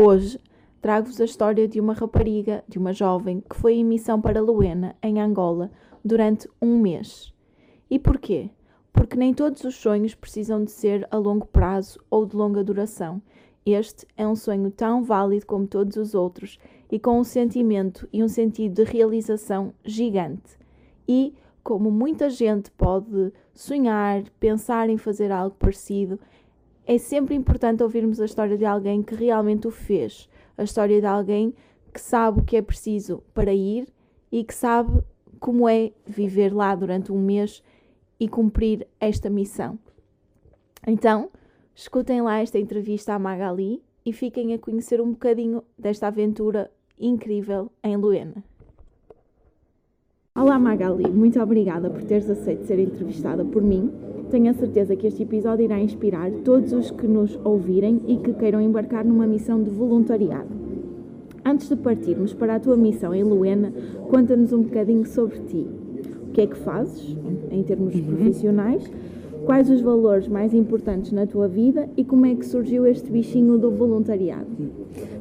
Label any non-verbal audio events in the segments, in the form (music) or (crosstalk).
Hoje trago-vos a história de uma rapariga, de uma jovem que foi em missão para Luena, em Angola, durante um mês. E porquê? Porque nem todos os sonhos precisam de ser a longo prazo ou de longa duração. Este é um sonho tão válido como todos os outros e com um sentimento e um sentido de realização gigante. E, como muita gente pode sonhar, pensar em fazer algo parecido, é sempre importante ouvirmos a história de alguém que realmente o fez, a história de alguém que sabe o que é preciso para ir e que sabe como é viver lá durante um mês e cumprir esta missão. Então, escutem lá esta entrevista à Magali e fiquem a conhecer um bocadinho desta aventura incrível em Luena. Olá Magali, muito obrigada por teres aceito ser entrevistada por mim. Tenho a certeza que este episódio irá inspirar todos os que nos ouvirem e que queiram embarcar numa missão de voluntariado. Antes de partirmos para a tua missão em Luena, conta-nos um bocadinho sobre ti. O que é que fazes, em termos uhum. profissionais? Quais os valores mais importantes na tua vida e como é que surgiu este bichinho do voluntariado?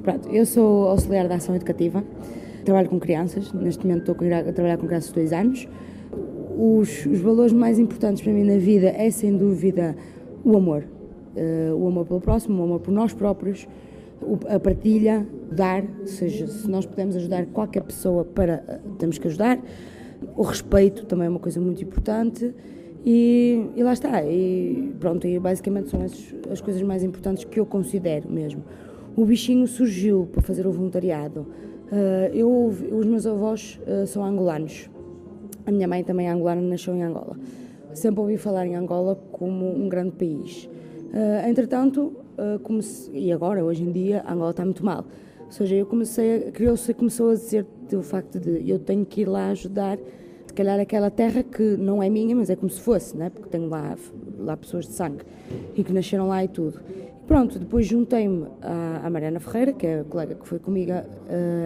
Pronto, eu sou auxiliar da ação educativa trabalho com crianças, neste momento estou a trabalhar com crianças de 2 anos. Os, os, valores mais importantes para mim na vida é sem dúvida o amor. Uh, o amor pelo próximo, o amor por nós próprios, a partilha, dar, ou seja, se nós pudermos ajudar qualquer pessoa para, uh, temos que ajudar. O respeito também é uma coisa muito importante. E, e lá está, e pronto, e basicamente são essas as coisas mais importantes que eu considero mesmo. O bichinho surgiu para fazer o voluntariado eu, os meus avós uh, são angolanos. A minha mãe também é angolana, nasceu em Angola. Sempre ouvi falar em Angola como um grande país. Uh, entretanto, comecei, e agora, hoje em dia, Angola está muito mal. Ou seja, eu comecei, criou-se, começou a dizer o facto de eu tenho que ir lá ajudar, se calhar aquela terra que não é minha, mas é como se fosse, né? porque tenho lá, lá pessoas de sangue e que nasceram lá e tudo. Pronto, depois juntei-me à, à, Mariana Ferreira, que é a colega que foi comigo, uh,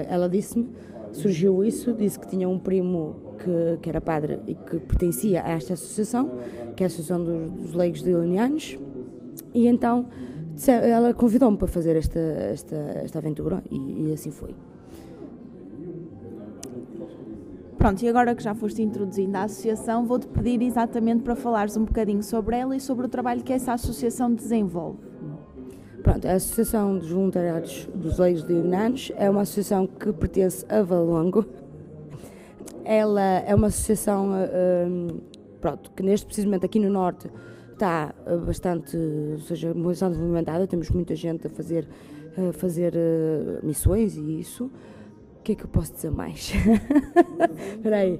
ela disse-me, surgiu isso, disse que tinha um primo que, que, era padre e que pertencia a esta associação, que é a Associação dos, dos Leigos de Leonianos, e então ela convidou-me para fazer esta, esta, esta aventura e, e assim foi. Pronto, e agora que já foste introduzindo a associação, vou-te pedir exatamente para falares um bocadinho sobre ela e sobre o trabalho que essa associação desenvolve. Pronto, a Associação dos Voluntariados dos Leigos de Ignanos é uma associação que pertence a Valongo. Ela é uma associação um, pronto, que neste precisamente aqui no Norte está uh, bastante, ou seja, bastante movimentada, temos muita gente a fazer, a fazer uh, missões e isso. O que é que eu posso dizer mais? (laughs) Espera aí.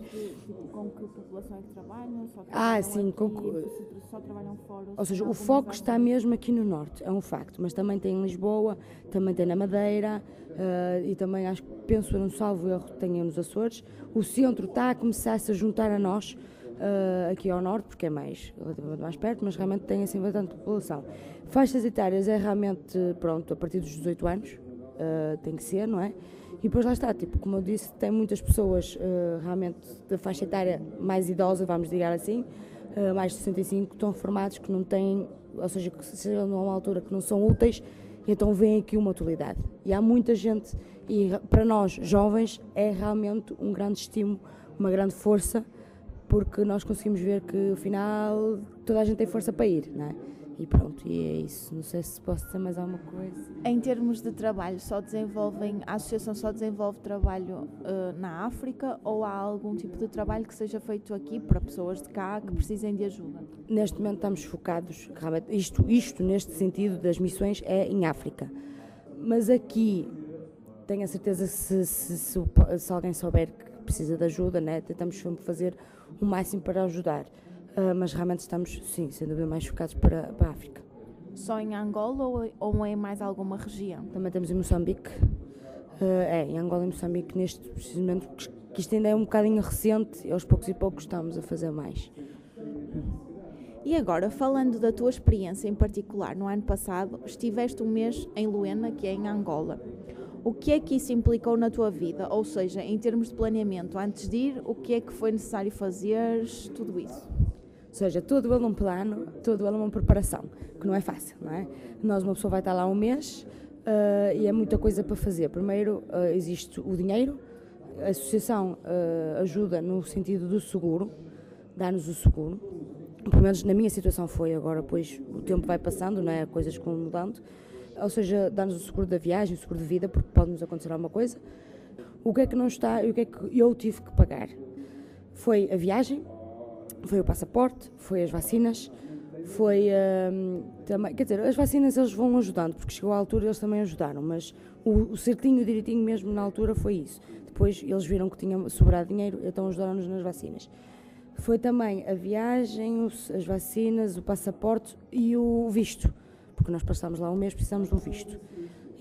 Com que população é que trabalham? ah, sim, com, só trabalham fora? Ou seja, o foco está mesmo aqui no Norte, é um facto, mas também tem em Lisboa, também tem na Madeira uh, e também acho que penso no salvo erro tem nos Açores. O centro está a começar -se a juntar a nós uh, aqui ao Norte, porque é mais, relativamente mais perto, mas realmente tem assim bastante população. Faixas etárias é realmente, pronto, a partir dos 18 anos, uh, tem que ser, não é? E depois lá está, tipo, como eu disse, tem muitas pessoas uh, realmente da faixa etária mais idosa, vamos dizer assim, uh, mais de 65 estão formados que não têm, ou seja, que chegam numa altura que não são úteis, então vem aqui uma utilidade. E há muita gente, e para nós jovens é realmente um grande estímulo, uma grande força, porque nós conseguimos ver que afinal toda a gente tem força para ir, não é? E pronto, e é isso. Não sei se posso dizer mais alguma coisa. Em termos de trabalho, só desenvolvem, a associação só desenvolve trabalho uh, na África ou há algum tipo de trabalho que seja feito aqui para pessoas de cá que precisem de ajuda? Neste momento estamos focados, realmente, isto, isto neste sentido das missões é em África. Mas aqui, tenho a certeza se, se, se, se alguém souber que precisa de ajuda, né, tentamos sempre fazer o máximo para ajudar. Uh, mas realmente estamos, sim, sem dúvida, mais focados para, para a África. só em Angola ou, ou em mais alguma região? Também temos em Moçambique. Uh, é, em Angola e Moçambique, neste precisamente, que isto ainda é um bocadinho recente, aos poucos e poucos estamos a fazer mais. E agora, falando da tua experiência em particular, no ano passado estiveste um mês em Luena, que é em Angola. O que é que isso implicou na tua vida? Ou seja, em termos de planeamento, antes de ir, o que é que foi necessário fazer? Tudo isso. Ou seja, todo ele um plano, todo ele uma preparação, que não é fácil, não é? Nós, uma pessoa vai estar lá um mês uh, e é muita coisa para fazer. Primeiro, uh, existe o dinheiro, a associação uh, ajuda no sentido do seguro, dá-nos o seguro. Pelo menos na minha situação foi, agora pois o tempo vai passando, não é? Coisas vão mudando. Ou seja, dá-nos o seguro da viagem, o seguro de vida, porque pode-nos acontecer alguma coisa. O que é que não está e o que é que eu tive que pagar? Foi a viagem, foi o passaporte, foi as vacinas, foi hum, também, quer dizer, as vacinas eles vão ajudando, porque chegou à altura eles também ajudaram, mas o, o certinho, direitinho mesmo na altura foi isso. Depois eles viram que tinha sobrado dinheiro, então ajudaram-nos nas vacinas. Foi também a viagem, os, as vacinas, o passaporte e o visto, porque nós passámos lá um mês, precisamos de um visto.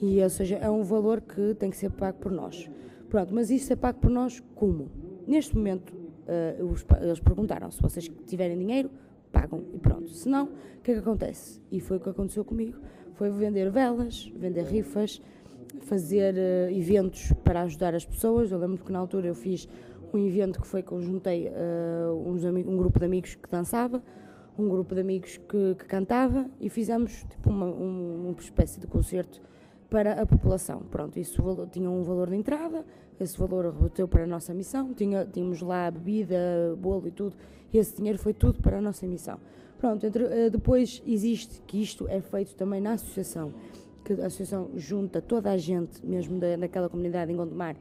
E, ou seja, é um valor que tem que ser pago por nós. Pronto, mas isso é pago por nós como? Neste momento, uh, eles perguntaram se vocês tiverem dinheiro, pagam e pronto. Se não, o que é que acontece? E foi o que aconteceu comigo. Foi vender velas, vender rifas, fazer uh, eventos para ajudar as pessoas. Eu lembro que na altura eu fiz um evento que foi que eu juntei uh, um grupo de amigos que dançava, um grupo de amigos que, que cantava e fizemos tipo uma, um, uma espécie de concerto para a população. Pronto, isso tinha um valor de entrada, esse valor rebateu para a nossa missão, tinha, tínhamos lá bebida, bolo e tudo, e esse dinheiro foi tudo para a nossa missão. Pronto, entre, eh, depois existe que isto é feito também na associação, que a associação junta toda a gente, mesmo da, daquela comunidade em Gondomar,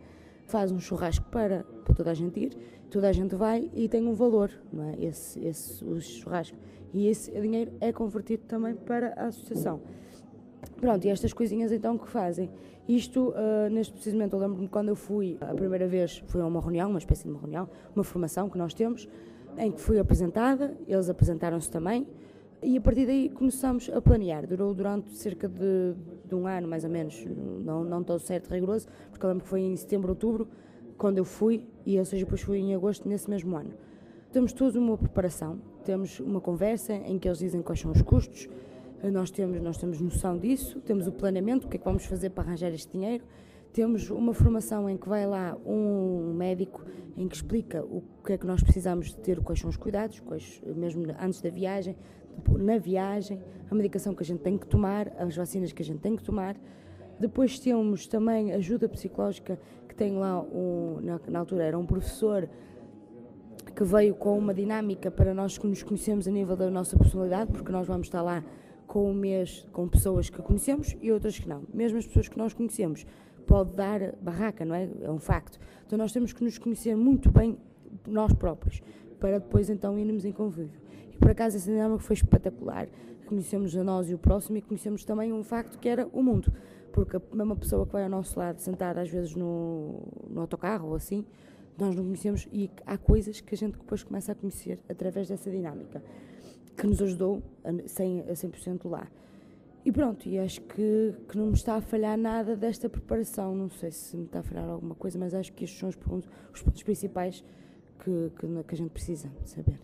faz um churrasco para, para toda a gente ir, toda a gente vai e tem um valor, não é? Esse, esse o churrasco. E esse dinheiro é convertido também para a associação. Pronto, e estas coisinhas então que fazem. Isto, uh, neste precisamente, eu lembro-me quando eu fui, a primeira vez, foi a uma reunião, uma espécie de uma reunião, uma formação que nós temos, em que fui apresentada, eles apresentaram-se também, e a partir daí começamos a planear. Durou durante cerca de, de um ano, mais ou menos, não, não tão certo, rigoroso, porque eu lembro que foi em setembro, outubro, quando eu fui, e ou seja, depois fui em agosto nesse mesmo ano. Temos todos uma preparação, temos uma conversa em que eles dizem quais são os custos, nós temos, nós temos noção disso, temos o planeamento, o que é que vamos fazer para arranjar este dinheiro, temos uma formação em que vai lá um médico em que explica o que é que nós precisamos de ter, quais são os cuidados, quais, mesmo antes da viagem, na viagem, a medicação que a gente tem que tomar, as vacinas que a gente tem que tomar. Depois temos também ajuda psicológica, que tem lá, um, na, na altura era um professor que veio com uma dinâmica para nós que nos conhecemos a nível da nossa personalidade, porque nós vamos estar lá com mês com pessoas que conhecemos e outras que não. Mesmo as pessoas que nós conhecemos pode dar barraca, não é? É um facto. Então nós temos que nos conhecer muito bem nós próprios para depois então irmos em convívio. E por acaso essa dinâmica foi espetacular. Conhecemos a nós e o próximo e conhecemos também um facto que era o mundo. Porque a mesma pessoa que vai ao nosso lado, sentada às vezes no, no autocarro ou assim, nós não conhecemos e há coisas que a gente depois começa a conhecer através dessa dinâmica que nos ajudou a 100%, a 100 lá. E pronto, e acho que, que não me está a falhar nada desta preparação. Não sei se me está a falhar alguma coisa, mas acho que estes são os pontos, os pontos principais que, que, que a gente precisa saber.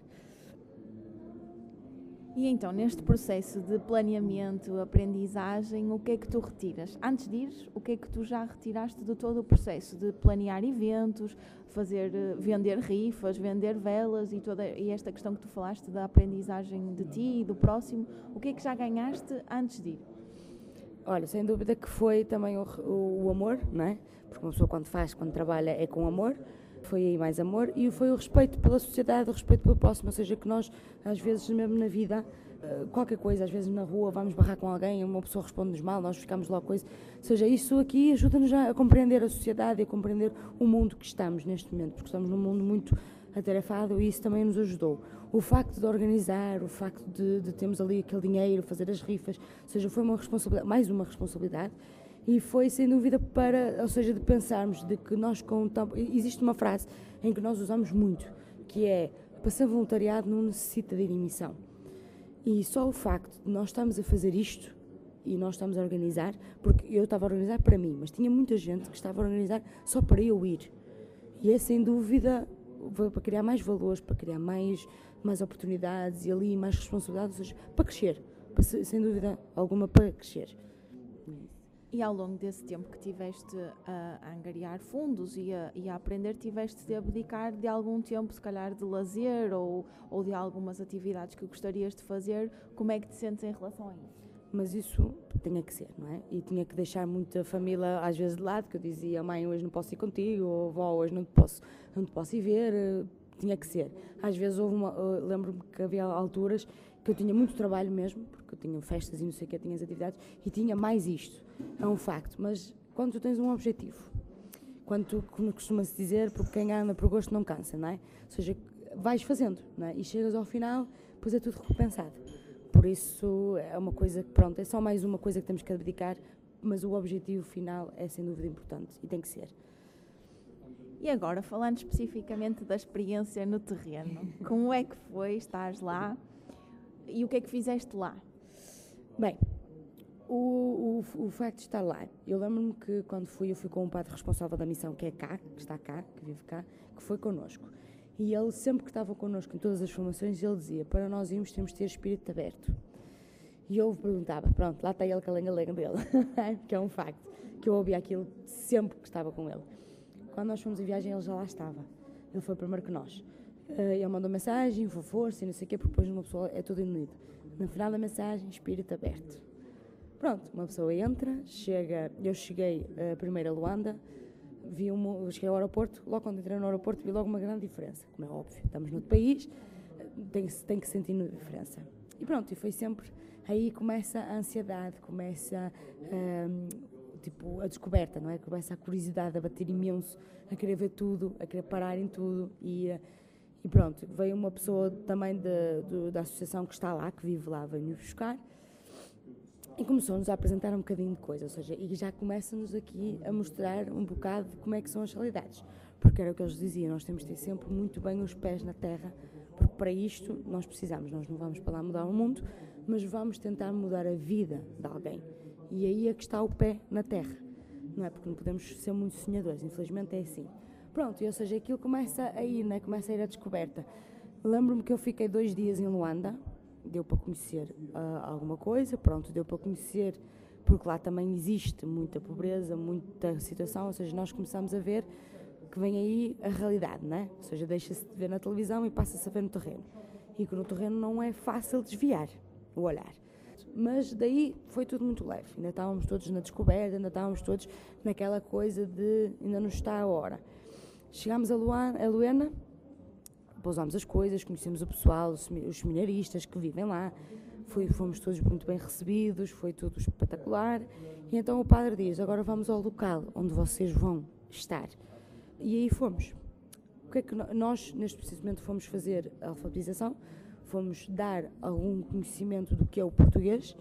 E então, neste processo de planeamento, aprendizagem, o que é que tu retiras? Antes de ir, o que é que tu já retiraste de todo o processo de planear eventos, fazer, eh, vender rifas, vender velas e toda e esta questão que tu falaste da aprendizagem de ti e do próximo, o que é que já ganhaste antes de ir? Olha, sem dúvida que foi também o, o, o amor, não é? Porque uma pessoa quando faz, quando trabalha é com amor foi aí mais amor e foi o respeito pela sociedade, o respeito pelo próximo, ou seja, que nós, às vezes, mesmo na vida, eh, qualquer coisa, às vezes na rua vamos barrar com alguém, uma pessoa responde-nos mal, nós ficamos logo coisa. Ou seja, isso aqui ajuda-nos a compreender a sociedade e a compreender o mundo que estamos neste momento, porque estamos num mundo muito atarefado e isso também nos ajudou. O facto de organizar, o facto de, de termos ali aquele dinheiro, fazer as rifas, ou seja, foi uma responsabilidade, mais uma responsabilidade e foi sem dúvida para, ou seja, de pensarmos de que nós com existe uma frase em que nós usamos muito, que é para ser voluntariado não necessita de missão. E só o facto de nós estarmos a fazer isto e nós estamos a organizar, porque eu estava a organizar para mim, mas tinha muita gente que estava a organizar só para eu ir. E é sem dúvida para criar mais valores, para criar mais, mais oportunidades e ali mais responsabilidades, ou seja, para crescer, para, sem dúvida alguma para crescer. E ao longo desse tempo que tiveste a, angariar fundos e a, e a, aprender, tiveste de abdicar de algum tempo, se calhar de lazer ou, ou de algumas atividades que gostarias de fazer. Como é que te sentes em relação a isso? Mas isso tinha que ser, não é? E tinha que deixar muita família às vezes de lado, que eu dizia, mãe, hoje não posso ir contigo, ou vó, hoje não te posso, não te posso ir ver. Tinha que ser. Às vezes houve uma. Lembro-me que havia alturas que eu tinha muito trabalho mesmo, porque eu tinha festas e não sei o que, tinha as atividades, e tinha mais isto. É um facto. Mas quando tu tens um objetivo, quando tu, como costuma-se dizer, porque quem anda por gosto não cansa, não é? Ou seja, vais fazendo, não é? E chegas ao final, depois é tudo recompensado. Por isso é uma coisa que, pronto, é só mais uma coisa que temos que abdicar, mas o objetivo final é sem dúvida importante e tem que ser. E agora, falando especificamente da experiência no terreno, como é que foi estar lá e o que é que fizeste lá? Bem, o, o, o facto estar lá, eu lembro-me que quando fui, eu fui com um padre responsável da missão, que é cá, que está cá, que vive cá, que foi connosco. E ele, sempre que estava connosco em todas as formações, ele dizia: Para nós irmos, temos de ter espírito aberto. E eu perguntava: Pronto, lá está ele com a lenga-lenga dele, (laughs) que é um facto, que eu ouvia aquilo sempre que estava com ele. Quando nós fomos em viagem, ele já lá estava. Ele foi primeiro que nós. Eh, ele mandou mensagem, foi força e não sei o quê, porque depois uma pessoa é tudo unido. No final da mensagem, espírito aberto. Pronto, uma pessoa entra, chega. Eu cheguei uh, primeiro a Luanda, vi uma, cheguei ao aeroporto, logo quando entrei no aeroporto vi logo uma grande diferença. Como é óbvio, estamos noutro país, tem, tem que sentir a diferença. E pronto, e foi sempre. Aí começa a ansiedade, começa um, tipo, a descoberta, não é? Começa a curiosidade a bater imenso, a querer ver tudo, a querer parar em tudo. E, e pronto, veio uma pessoa também de, de, da associação que está lá, que vive lá, veio-me buscar. E começou-nos a apresentar um bocadinho de coisa, ou seja, e já começa-nos aqui a mostrar um bocado de como é que são as realidades. Porque era o que eles diziam, nós temos de ter sempre muito bem os pés na terra, porque para isto nós precisamos, nós não vamos para lá mudar o mundo, mas vamos tentar mudar a vida de alguém. E aí é que está o pé na terra, não é? Porque não podemos ser muito sonhadores, infelizmente é assim. Pronto, ou seja, aquilo começa a ir, né? começa a ir à descoberta. Lembro-me que eu fiquei dois dias em Luanda, deu para conhecer uh, alguma coisa, pronto, deu para conhecer, porque lá também existe muita pobreza, muita situação, ou seja, nós começamos a ver que vem aí a realidade, né? Ou seja, deixa-se de ver na televisão e passa-se a ver no terreno. E que no terreno não é fácil desviar o olhar. Mas daí foi tudo muito leve, ainda estávamos todos na descoberta, ainda estávamos todos naquela coisa de ainda não está a hora. Chegámos a, a Luena, pousámos as coisas, conhecemos o pessoal, os seminaristas que vivem lá, foi, fomos todos muito bem recebidos, foi tudo espetacular. E então o padre diz: agora vamos ao local onde vocês vão estar. E aí fomos. O que é que nós, neste preciso momento, fomos fazer a alfabetização, fomos dar algum conhecimento do que é o português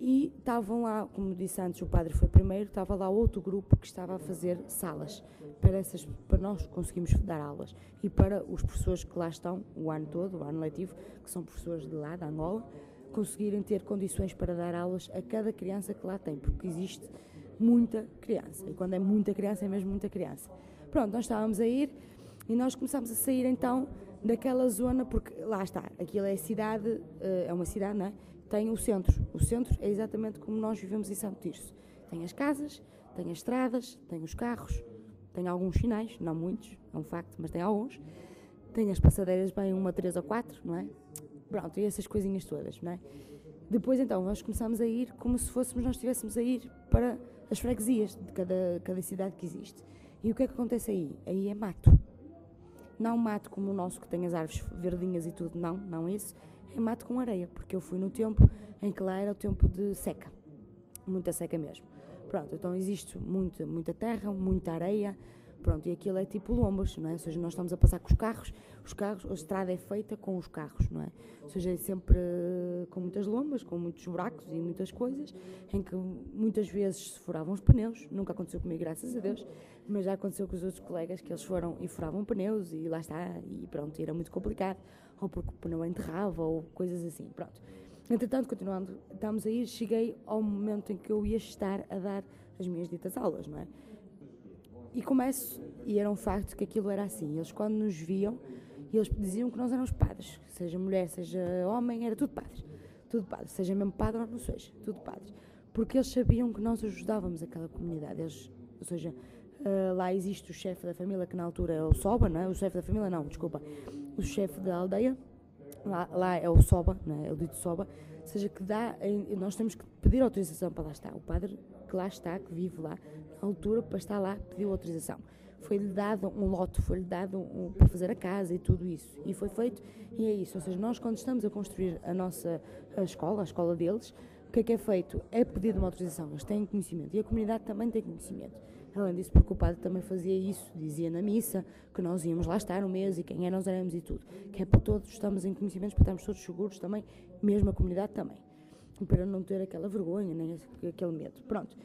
e estavam lá, como disse antes, o padre foi primeiro, estava lá outro grupo que estava a fazer salas para, essas, para nós conseguirmos dar aulas e para os professores que lá estão o ano todo, o ano letivo, que são professores de lá, da Angola, conseguirem ter condições para dar aulas a cada criança que lá tem, porque existe muita criança e quando é muita criança é mesmo muita criança. Pronto, nós estávamos a ir e nós começámos a sair então daquela zona, porque lá está, aquilo é cidade, eh, é uma cidade, não é? Tem o centro. O centro é exatamente como nós vivemos em Santo Tirso. Tem as casas, tem as estradas, tem os carros, tem alguns sinais, não muitos, é um facto, mas tem alguns. Tem as passadeiras bem uma, três ou quatro, não é? Pronto, e essas coisinhas todas, não é? Depois então nós começamos a ir como se fôssemos nós estivéssemos a ir para as freguesias de cada, cada cidade que existe. E o que é que acontece aí? Aí é mato. Não mato como o nosso que tem as árvores verdinhas e tudo, não, não isso é mato com areia, porque eu fui no tempo em que lá era o tempo de seca, muita seca mesmo. Pronto, então existe muita, muita terra, muita areia, pronto, e aquilo é tipo lombas, não é? Ou seja, nós estamos a passar com os carros, os carros, a estrada é feita com os carros, não é? Ou seja, é sempre uh, com muitas lombas, com muitos buracos e muitas coisas, em que muitas vezes se furavam os pneus, nunca aconteceu comigo, graças a Deus, mas já aconteceu com os outros colegas que eles foram e furavam pneus e lá está, e pronto, era muito complicado, ou porque o pneu enterrava, ou coisas assim, pronto. Entretanto, continuando, estamos a ir, cheguei ao momento em que eu ia estar a dar as minhas ditas aulas, não é? E começo, e era um facto que aquilo era assim. Eles, quando nos viam, eles diziam que nós éramos padres, seja mulher, seja homem, era tudo padres. Tudo padres, seja mesmo padre ou não seja, tudo padres. Porque eles sabiam que nós ajudávamos aquela comunidade. Eles, ou seja, uh, lá existe o chefe da família, que na altura é o Soba, não é? O chefe da família, não, desculpa. O chefe da aldeia, lá, lá é o Soba, não é? é o dito Soba. Ou seja, que dá, nós temos que pedir autorização para lá estar. O padre que lá está, que vive lá, na altura, para estar lá, pediu autorização. Foi-lhe dado um lote, foi-lhe dado um, para fazer a casa e tudo isso. E foi feito, e é isso. Ou seja, nós, quando estamos a construir a nossa a escola, a escola deles, o que é que é feito? É pedido uma autorização, eles têm conhecimento e a comunidade também tem conhecimento. Além disso, porque também fazia isso, dizia na missa que nós íamos lá estar um mês e quem é nós éramos e tudo. Que é para todos, estamos em conhecimentos, para estarmos todos seguros também, mesmo a comunidade também para não ter aquela vergonha, nem aquele medo. Pronto.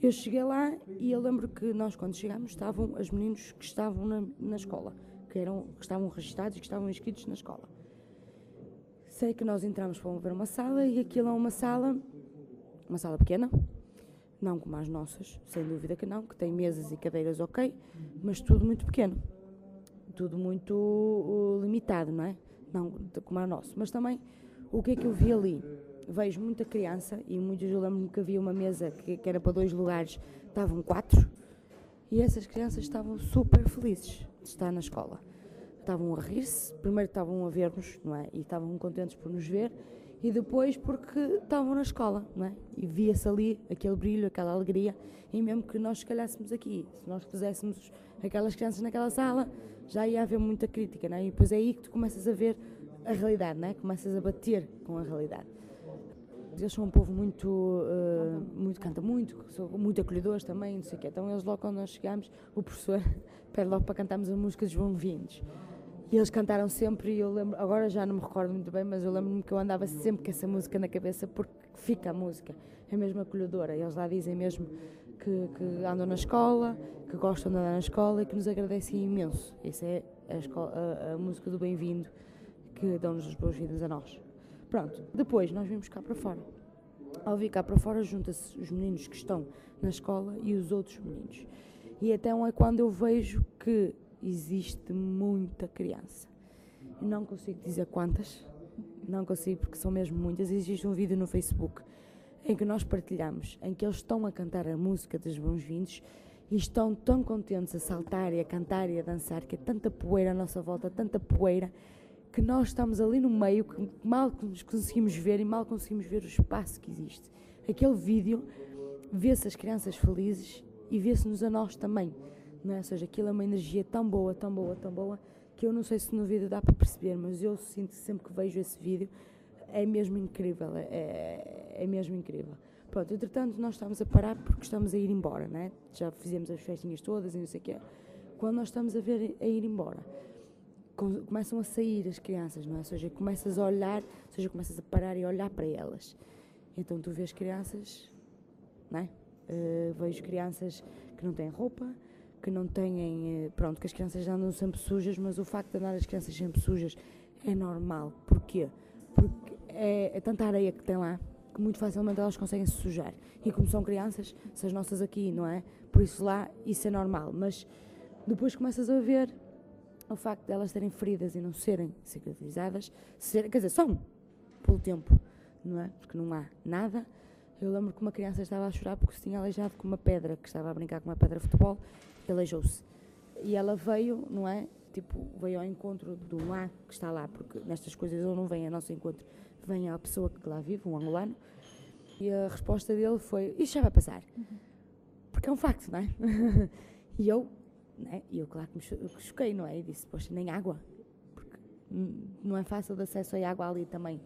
Eu cheguei lá e eu lembro que nós, quando chegámos, estavam os meninos que estavam na, na escola, que, eram, que estavam registados e que estavam inscritos na escola. Sei que nós entramos para ver uma sala e aquilo é uma sala, uma sala pequena, não como as nossas, sem dúvida que não, que tem mesas e cadeiras ok, mas tudo muito pequeno, tudo muito uh, limitado, não é? Não como a nossa. Mas também, o que é que eu vi ali? vejo muita criança e muitos eu lembro-me que havia uma mesa que, que, era para dois lugares, estavam quatro, e essas crianças estavam super felizes de estar na escola. Estavam a rir-se, primeiro estavam a ver-nos, não é? E estavam contentes por nos ver, e depois porque estavam na escola, não é? E via-se ali aquele brilho, aquela alegria, e mesmo que nós escalhássemos aqui, se nós puséssemos aquelas crianças naquela sala, já ia haver muita crítica, não é? E depois é aí que tu começas a ver a realidade, não é? Começas a bater com a realidade. Eles são um povo muito, uh, muito canta muito, são muito acolhedores também, não sei o quê. Então eles logo quando nós chegamos, o professor (laughs) pede logo para cantarmos a música dos bem-vindos. E eles cantaram sempre, e eu lembro, agora já não me recordo muito bem, mas eu lembro-me que eu andava sempre com essa música na cabeça porque fica a música, é mesmo acolhedora. Eles lá dizem mesmo que, que andam na escola, que gostam de andar na escola e que nos agradecem imenso. Essa é a, escola, a, a música do bem-vindo que dão-nos as boas-vindas a nós. Pronto, depois nós vimos cá para fora. Ao vir cá para fora, junta-se os meninos que estão na escola e os outros meninos. E então é quando eu vejo que existe muita criança. Eu não consigo dizer quantas, não consigo porque são mesmo muitas. Existe um vídeo no Facebook em que nós partilhamos, em que eles estão a cantar a música dos bons-vindos e estão tão contentes a saltar e a cantar e a dançar que é tanta poeira à nossa volta, tanta poeira que nós estamos ali no meio, que mal conseguimos ver e mal conseguimos ver o espaço que existe. Aquele vídeo vê-se as crianças felizes e vê-se-nos a nós também. Não é? Ou seja, aquilo é uma energia tão boa, tão boa, tão boa, que eu não sei se no vídeo dá para perceber, mas eu sinto sempre que vejo esse vídeo, é mesmo incrível, é, é mesmo incrível. Pronto, entretanto, nós estamos a parar porque estamos a ir embora, né? Já fizemos as festinhas todas e não sei o quê. Quando nós estamos a ver a ir embora, começam a sair as crianças, não é? Ou seja, começas a olhar, ou seja, começas a parar e olhar para elas. Então tu vês crianças, não é? Uh, vejo crianças que não têm roupa, que não têm. Uh, pronto, que as crianças andam sempre sujas, mas o facto de andar as crianças sempre sujas é normal. Porquê? Porque é, é tanta areia que tem lá que muito facilmente elas conseguem se sujar. E como são crianças, se as nossas aqui, não é? Por isso lá, isso é normal. Mas depois começas a ver o facto de elas terem feridas e não serem cicatrizadas, ser, quer dizer, são pelo tempo, não é? Porque não há nada. Eu lembro que uma criança estava a chorar porque se tinha aleijado com uma pedra, que estava a brincar com uma pedra de futebol, e aleijou-se. E ela veio, não é? Tipo, veio ao encontro do lá que está lá, porque nestas coisas ele não vem ao nosso encontro, vem à pessoa que lá vive, um angolano. E a resposta dele foi: Isso já vai passar. Porque é um facto, não é? (laughs) e eu né? E eu, claro, que me choquei, não é? E disse, poxa, nem água. Porque não é fácil de acesso a água ali também,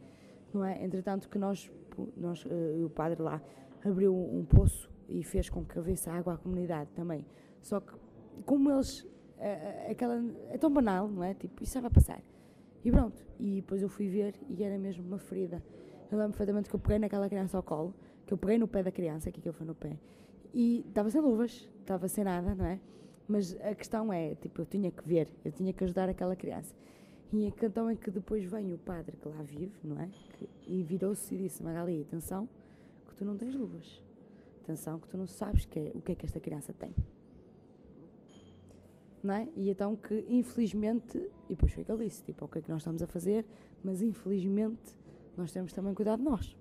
não é? Entretanto, que nós, nós uh, o padre lá abriu um poço e fez com que houvesse água à comunidade também. Só que, como eles, uh, aquela, é tão banal, não é? Tipo, isso já vai passar. E pronto. E depois eu fui ver e era mesmo uma ferida. Eu lembro perfeitamente que eu peguei naquela criança ao colo, que eu peguei no pé da criança, que aquilo foi no pé, e estava sem luvas, estava sem nada, não é? Mas a questão é, tipo, eu tinha que ver, eu tinha que ajudar aquela criança. E então é que depois vem o padre que lá vive, não é? Que, e virou-se e disse: Magali, atenção, que tu não tens luvas. Atenção, que tu não sabes que é, o que é que esta criança tem. Não é? E então que, infelizmente, e depois foi que ele disse: tipo, o que é que nós estamos a fazer, mas infelizmente nós temos também cuidado de nós.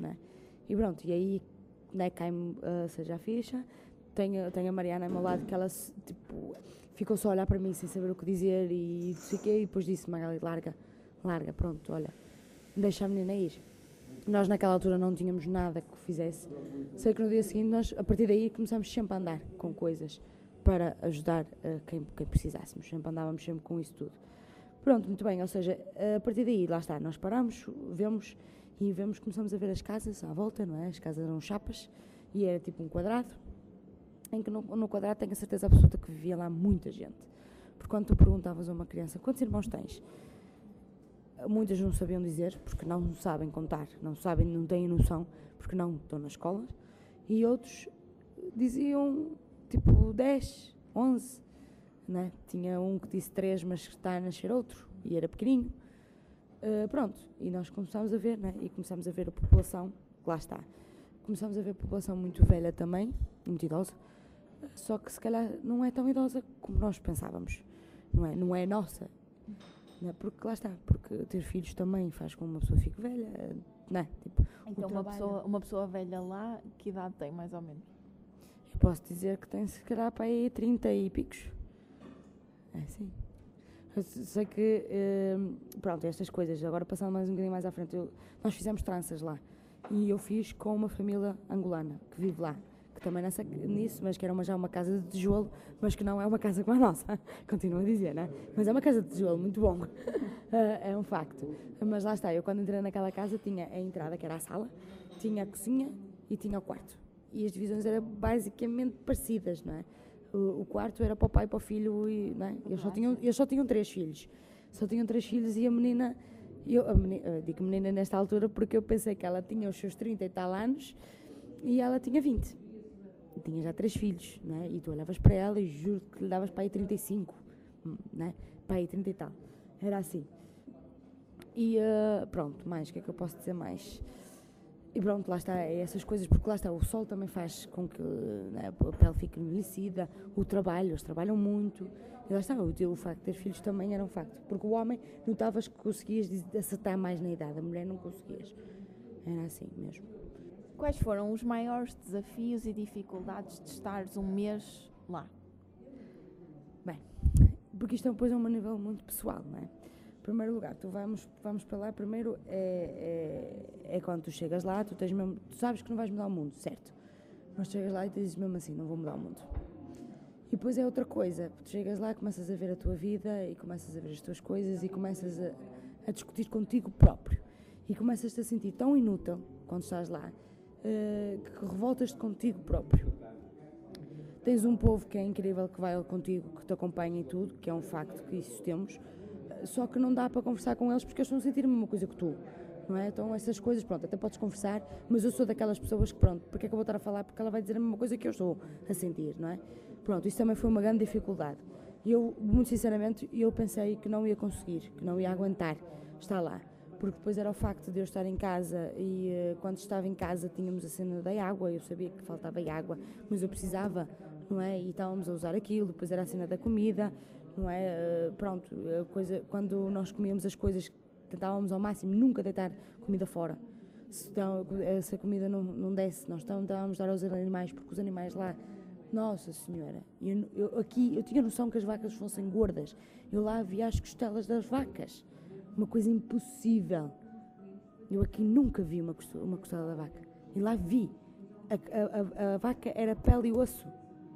Não é? E pronto, e aí né, cai-me, uh, seja a ficha, tenho, tenho a Mariana ao meu lado que ela tipo, ficou só a olhar para mim sem saber o que dizer e fiquei e depois disse Magali, larga, larga, pronto, olha, deixa a menina ir. Nós naquela altura não tínhamos nada que fizesse. Sei que no dia seguinte nós, a partir daí, começámos sempre a andar com coisas para ajudar uh, quem, quem precisássemos. Sempre andávamos sempre com isso tudo. Pronto, muito bem, ou seja, a partir daí, lá está, nós paramos, vemos e vemos, começamos a ver as casas à volta, não é? As casas eram chapas e era tipo um quadrado, em que no, no quadrado tenho a certeza absoluta que vivia lá muita gente. Porque quando tu perguntavas a uma criança quantos irmãos tens, muitas não sabiam dizer, porque não sabem contar, não sabem, não têm noção, porque não estão na escola, e outros diziam tipo 10, 11, né? Tinha um que disse 3, mas está a nascer outro, e era pequenininho. Uh, pronto, e nós começámos a ver, né? E começámos a ver a população, lá está. Começámos a ver a população muito velha também, muito idosa, só que se calhar não é tão idosa como nós pensávamos, não é? Não é nossa, não é? Porque lá está, porque ter filhos também faz com que uma pessoa fique velha, não é? Tipo, então uma pessoa, uma pessoa velha lá, que idade tem mais ou menos? Eu posso dizer que tem se calhar para aí 30 e picos. É sim. Eu sei que, uh, pronto, estas coisas, agora passando mais um bocadinho mais à frente, eu, nós fizemos tranças lá. E eu fiz com uma família angolana que vive lá que também nessa, nisso, mas que era uma, já uma casa de tijolo, mas que não é uma casa como a nossa, (laughs) continuo a dizer, né? Mas é uma casa de tijolo, muito bom, (laughs) é um facto. Mas lá está, eu quando entrei naquela casa tinha a entrada, que era a sala, tinha a cozinha e tinha o quarto. E as divisões eram basicamente parecidas, não é? O, o quarto era para o pai e para o filho, e, não é? eles, só tinham, eles só tinham três filhos. Só tinham três filhos e a menina eu, a menina, eu digo menina nesta altura porque eu pensei que ela tinha os seus 30 e tal anos e ela tinha 20 tinha já três filhos, né? E tu olhavas para ela e juro que lhe davas para aí 35, né? Para aí 30 e tal. Era assim. E uh, pronto, mais, o que é que eu posso dizer mais? E pronto, lá está, é essas coisas, porque lá está, o sol também faz com que né, a pele fique envelhecida, o trabalho, eles trabalham muito, e lá está, o, o facto de ter filhos também era um facto, porque o homem notavas que conseguias acertar mais na idade, a mulher não conseguias, era assim mesmo. Quais foram os maiores desafios e dificuldades de estares um mês lá? Bem, porque isto depois é um nível muito pessoal, não é? Em primeiro lugar, tu vamos, vamos para lá, primeiro é, é, é, quando tu chegas lá, tu, tens mesmo, tu sabes que não vais mudar o mundo, certo? Mas chegas lá e dizes mesmo assim, não vou mudar o mundo. E depois é outra coisa, tu chegas lá, começas a ver a tua vida e começas a ver as tuas coisas e começas a, a discutir contigo próprio. E começas-te a sentir tão inútil quando estás lá uh, que revoltas-te contigo próprio. Tens um povo que é incrível, que vai contigo, que te acompanha em tudo, que é um facto que isso temos, eh, só que não dá para conversar com eles porque eles estão a sentir a mesma coisa que tu. Não é? Então essas coisas, pronto, até podes conversar, mas eu sou daquelas pessoas que, pronto, porque é que eu vou estar a falar? Porque ela vai dizer a mesma coisa que eu estou a sentir, não é? Pronto, isso também foi uma grande dificuldade. E eu, muito sinceramente, eu pensei que não ia conseguir, que não ia aguentar estar lá porque depois era o facto de eu estar em casa e uh, quando estava em casa tínhamos a cena da água, eu sabia que faltava água, mas eu precisava, não é? E estávamos a usar aquilo, depois era a cena da comida, não é? Uh, pronto, coisa, quando nós comíamos as coisas, tentávamos ao máximo nunca deitar comida fora. Se, se a comida não, não desse, nós estávamos a dar aos animais, porque os animais lá nossa Senhora, eu, eu, aqui eu tinha noção que as vacas fossem gordas. Eu lá via as costelas das vacas uma coisa impossível. Eu aqui nunca vi uma costela, uma costela da vaca. E lá vi. A, a, a, vaca era pele e osso.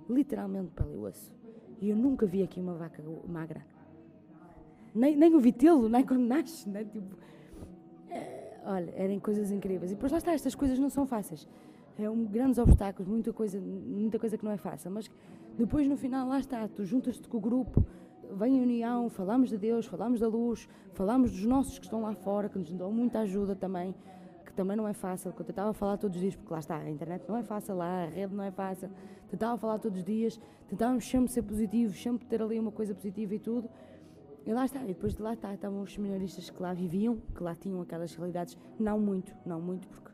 Literalmente pele e osso. E eu nunca vi aqui uma vaca magra. Nem, nem o vitelo, nem quando nasce. Né? Tipo, é, olha, eram coisas incríveis. E depois lá está, estas coisas não são fáceis. É um grandes obstáculos, muita coisa, muita coisa que não é fácil. Mas depois no final lá está, tu juntas-te com o grupo, vem a união, falamos de Deus, falamos da luz, falamos dos nossos que estão lá fora, que nos dão muita ajuda também, que também não é fácil, que eu tentava falar todos os dias, porque lá está, a internet não é fácil lá, a rede não é fácil, tentava falar todos os dias, tentávamos sempre ser positivos, sempre ter ali uma coisa positiva e tudo, E lá está, e depois de lá está, estavam os seminaristas que lá viviam, que lá tinham aquelas realidades, não muito, não muito, porque,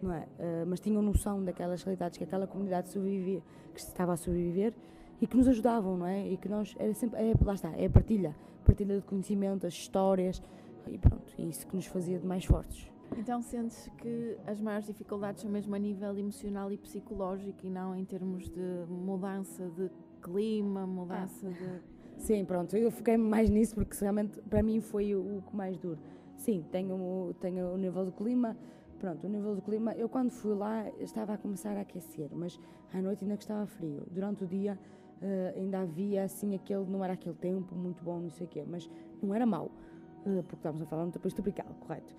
não é? Uh, mas tinham noção daquelas realidades que aquela comunidade sobrevivia, que estava a sobreviver e que nos ajudavam, não é? E que nós, era sempre, é, lá está, é a partilha, partilha de conhecimento, as histórias, e pronto, é isso que nos fazia de mais fortes. Então sentes que as maiores dificuldades são mesmo a nível emocional e psicológico e não em termos de mudança de clima, mudança ah. de Sim, pronto, eu fiquei mais nisso porque realmente para mim foi o, que mais duro. Sim, tenho, tenho o nível do clima, pronto, o nível do clima, eu quando fui lá estava a começar a aquecer, mas à noite ainda que estava frio. Durante o dia uh, ainda havia assim aquele, não era aquele tempo muito bom, não sei o quê, mas não era mau, uh, porque estávamos a falar no tempo tropical, correto.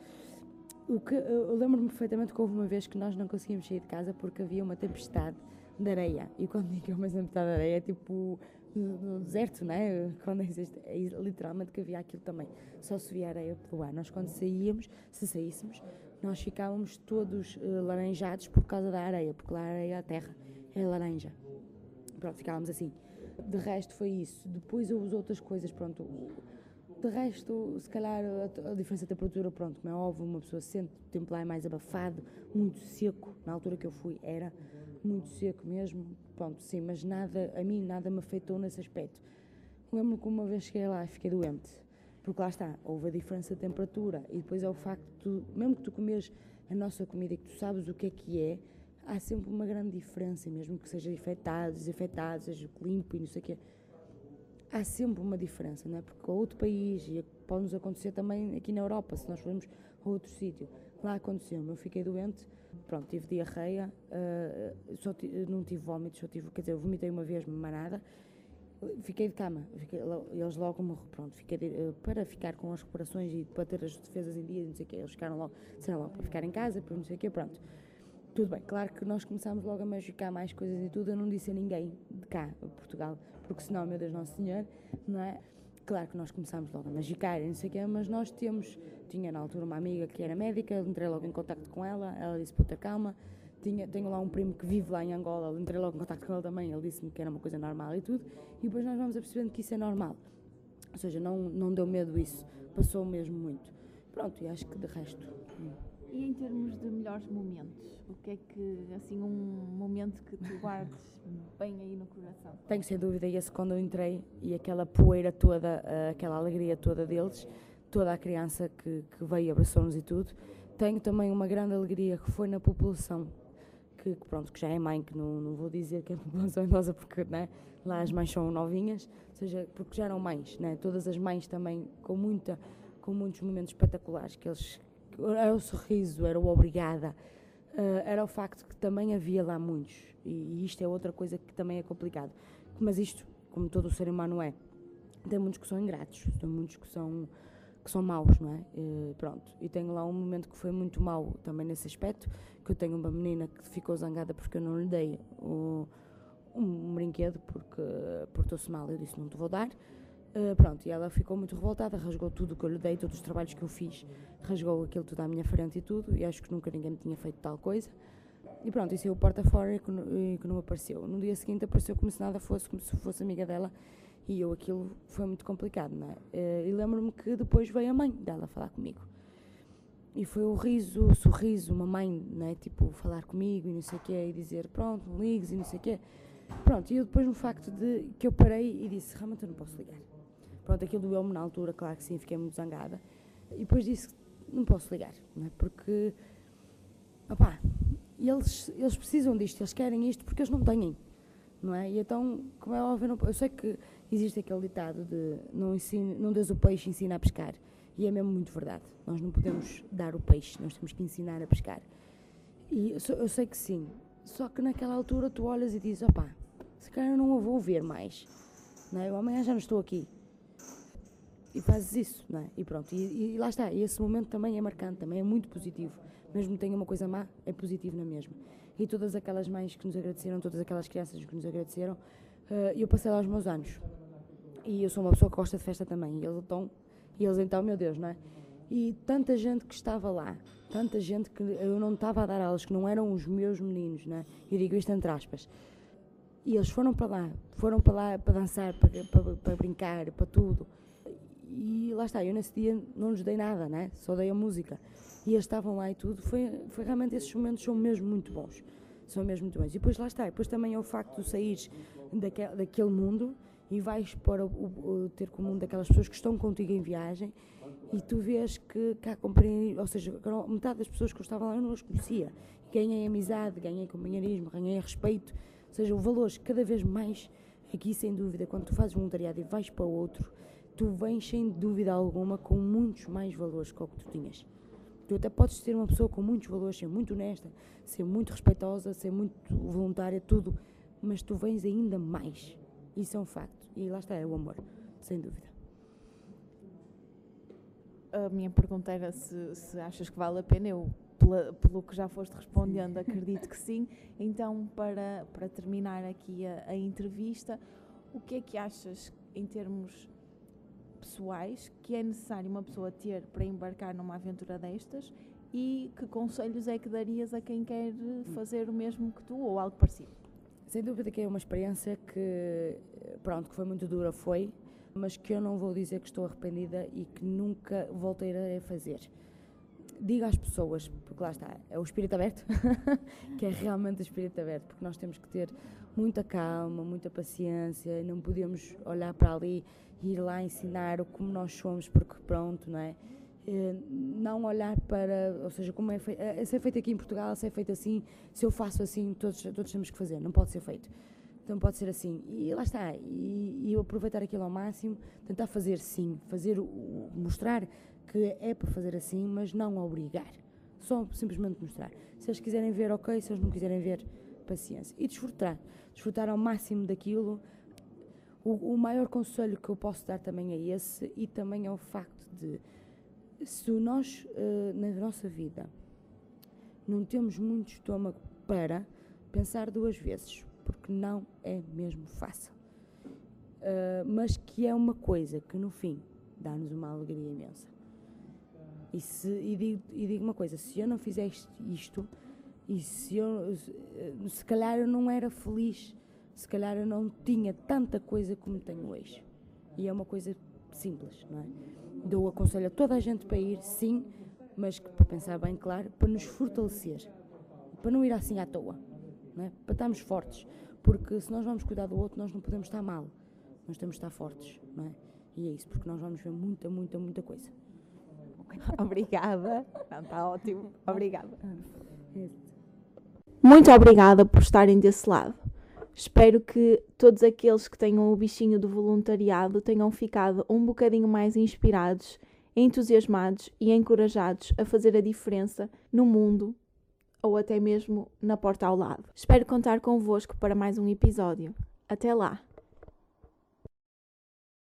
O que, eu lembro-me perfeitamente que houve uma vez que nós não conseguimos sair de casa porque havia uma tempestade de areia. E quando (laughs) digo uma tempestade de areia é tipo no deserto, né? Quando existe, é literalmente que havia aquilo também. Só se via areia pelo ar. Nós, quando saíamos, se saíssemos, nós ficávamos todos uh, laranjados por causa da areia, porque lá a areia, a terra, é laranja. Pronto, ficávamos assim. De resto, foi isso. Depois, as outras coisas, pronto. De resto, se calhar a, a, diferença de temperatura, pronto, como é óbvio, uma pessoa sente o tempo lá é mais abafado, muito seco. Na altura que eu fui, era muito seco mesmo, pronto, sim, mas nada, a mim nada me afetou nesse aspecto. Lembro-me que uma vez cheguei lá e fiquei doente, porque lá está, houve a diferença de temperatura e depois é o facto de mesmo que tu comes a nossa comida e que tu sabes o que é que é, há sempre uma grande diferença, mesmo que seja infectado, desinfetado, seja limpo e não sei o quê. Há sempre uma diferença, não é? Porque outro país, e pode nos acontecer também aqui na Europa, se nós formos a outro sítio, Lá aconteceu-me, eu fiquei doente, pronto, tive diarreia, uh, só não tive vómitos, só tive, quer dizer, eu vomitei uma vez, mas nada. Fiquei de cama, fiquei, eles logo me, pronto, fiquei de, uh, para ficar com as recuperações e para ter as defesas em dia, não sei o quê, eles ficaram logo, disseram logo para ficar em casa, para não sei o quê, pronto. Tudo bem, claro que nós começámos logo a magicar mais coisas e tudo, eu não disse a ninguém de cá, Portugal, porque senão, meu Deus Nosso Senhor, não é? Claro que nós começámos logo a magicar e não sei o quê, mas nós temos, tinha na altura uma amiga que era médica, entrei logo em contato com ela, ela disse para ter calma. Tinha, tenho lá um primo que vive lá em Angola, entrei logo em contato com ele também, ele disse-me que era uma coisa normal e tudo, e depois nós vamos percebendo que isso é normal. Ou seja, não, não deu medo isso, passou mesmo muito. Pronto, e acho que de resto. Hum. E em termos de melhores momentos, o que é que, assim, um momento que tu guardes (laughs) bem aí no coração? Tenho sem dúvida esse quando eu entrei e aquela poeira toda, eh, aquela alegria toda deles, toda a criança que, que veio, abraçou-nos e tudo. Tenho também uma grande alegria que foi na população, que, que pronto, que já é mãe, que não, não vou dizer que é (laughs) população idosa porque né, lá as mães são novinhas, ou seja, porque já eram mães, né, todas as mães também com muita com muitos momentos espetaculares que eles era o sorriso, era o obrigada, uh, era o facto que também havia lá muitos, e, e, isto é outra coisa que também é complicado. Mas isto, como todo o ser humano é, tem muitos que são ingratos, tem muitos que são que são maus, não é? Uh, pronto. E tenho lá um momento que foi muito mau também nesse aspecto, que eu tenho uma menina que ficou zangada porque eu não lhe dei o, um brinquedo porque portou-se mal, eu disse não te vou dar. Uh, pronto, e ela ficou muito revoltada, rasgou tudo o que eu lhe dei, todos os trabalhos que eu fiz, rasgou aquilo tudo à minha frente e tudo, e acho que nunca ninguém me tinha feito tal coisa. E pronto, e saiu porta fora e que, e que não apareceu. No dia seguinte apareceu como se nada fosse, como se fosse amiga dela, e eu aquilo foi muito complicado, não é? Uh, e lembro-me que depois veio a mãe dela falar comigo. E foi o riso, o sorriso, uma mãe, né? Tipo, falar comigo e não sei o quê, e dizer, pronto, ligues e não sei o quê. Pronto, e eu depois no facto de que eu parei e disse, realmente eu não posso ligar. Pronto, aquilo doeu-me na altura, claro que sim, fiquei muito zangada. E depois disse não posso ligar, não é? Porque, opá, eles, eles precisam disto, eles querem isto porque eles não têm, não é? E então, como é óbvio, não, eu sei que existe aquele ditado de não, ensine, não des o peixe, ensina a pescar. E é mesmo muito verdade. Nós não podemos dar o peixe, nós temos que ensinar a pescar. E eu sei que sim. Só que naquela altura tu olhas e dizes, opá, se calhar eu não a vou ver mais. Não é? Eu amanhã já não estou aqui e fazes isso, não é? E pronto, e, e, lá está, e esse momento também é marcante, também é muito positivo. Mesmo que tenha uma coisa má, é positivo na mesma. E todas aquelas mães que nos agradeceram, todas aquelas crianças que nos agradeceram, uh, eu passei lá os meus anos. E eu sou uma pessoa que gosta de festa também. E eles então, e eles então meu Deus, não é? E tanta gente que estava lá, tanta gente que eu não estava a dar aulas, que não eram os meus meninos, não é? Eu digo isto entre aspas. E eles foram para lá, foram para lá para dançar, para, para, para brincar, para tudo e lá está, eu nesse dia não lhes dei nada, né? só dei a música. E eles estavam lá e tudo. Foi, foi realmente esses momentos são mesmo muito bons. São mesmo muito bons. E depois lá está, depois também é o facto de sair daquele, daquele mundo e vais para o, o, ter com o mundo daquelas pessoas que estão contigo em viagem e tu vês que cá compreendem, ou seja, metade das pessoas que eu estava lá eu não as conhecia. Ganhei amizade, ganhei companheirismo, ganhei respeito, ou seja, o valores cada vez mais aqui sem dúvida, quando tu fazes voluntariado e vais para outro, tu vens sem dúvida alguma com muitos mais valores que o que tu tinhas. Tu até podes ser uma pessoa com muitos valores, ser muito honesta, ser muito respeitosa, ser muito voluntária, tudo, mas tu vens ainda mais. Isso é um facto. E lá está, é o amor, sem dúvida. A minha pergunta era se, se achas que vale a pena. Eu, pela, pelo que já foste respondendo, acredito que sim. Então, para, para terminar aqui a, a entrevista, o que é que achas em termos pessoais que é necessário uma pessoa ter para embarcar numa aventura destas e que conselhos é que darias a quem quer fazer o mesmo que tu ou algo parecido? Sem dúvida que é uma experiência que, pronto, que foi muito dura, foi, mas que eu não vou dizer que estou arrependida e que nunca voltarei a fazer. Diga às pessoas, porque lá está, é o espírito aberto, (laughs) que é realmente o espírito aberto, porque nós temos que ter muita calma, muita paciência, não podemos olhar para ali e ir lá ensinar como nós somos, porque pronto, não é? Eh, não olhar para, ou seja, como é feito, é, se é feito aqui em Portugal, se é feito assim, se eu faço assim, todos, todos temos que fazer, não pode ser feito. Então pode ser assim. E lá está. E eu aproveitar aquilo ao máximo, tentar fazer sim, fazer mostrar que é para fazer assim, mas não obrigar. Só simplesmente mostrar. Se eles quiserem ver, ok. Se eles não quiserem ver, paciência. E desfrutar. Desfrutar ao máximo daquilo. O, o maior conselho que eu posso dar também é esse, e também é o facto de se nós, uh, na nossa vida, não temos muito estômago para pensar duas vezes, porque não é mesmo fácil. Uh, mas que é uma coisa que no fim dá-nos uma alegria imensa. E, se, e, digo, e digo uma coisa: se eu não fizesse isto, e se eu, se calhar eu não era feliz, se calhar eu não tinha tanta coisa como tenho hoje. E é uma coisa simples, não é? Dou aconselho a toda a gente para ir, sim, mas para pensar bem claro, para nos fortalecer, para não ir assim à toa, não é? para estarmos fortes, porque se nós vamos cuidar do outro, nós não podemos estar mal, nós temos de estar fortes, não é? E é isso, porque nós vamos ver muita, muita, muita coisa. (laughs) Obrigada. Está ótimo. Obrigada. Muito obrigada por estarem desse lado. Espero que todos aqueles que tenham o bichinho do voluntariado tenham ficado um bocadinho mais inspirados, entusiasmados e encorajados a fazer a diferença no mundo ou até mesmo na porta ao lado. Espero contar convosco para mais um episódio. Até lá!